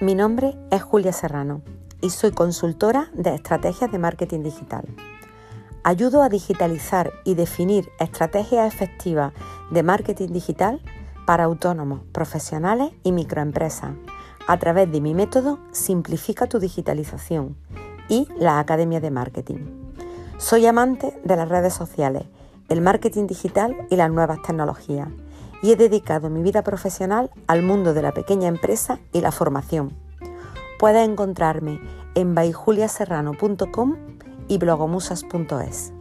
Mi nombre es Julia Serrano y soy consultora de estrategias de marketing digital. Ayudo a digitalizar y definir estrategias efectivas de marketing digital para autónomos, profesionales y microempresas a través de mi método Simplifica tu digitalización y la Academia de Marketing. Soy amante de las redes sociales, el marketing digital y las nuevas tecnologías y he dedicado mi vida profesional al mundo de la pequeña empresa y la formación. Puedes encontrarme en byjuliaserrano.com y blogomusas.es.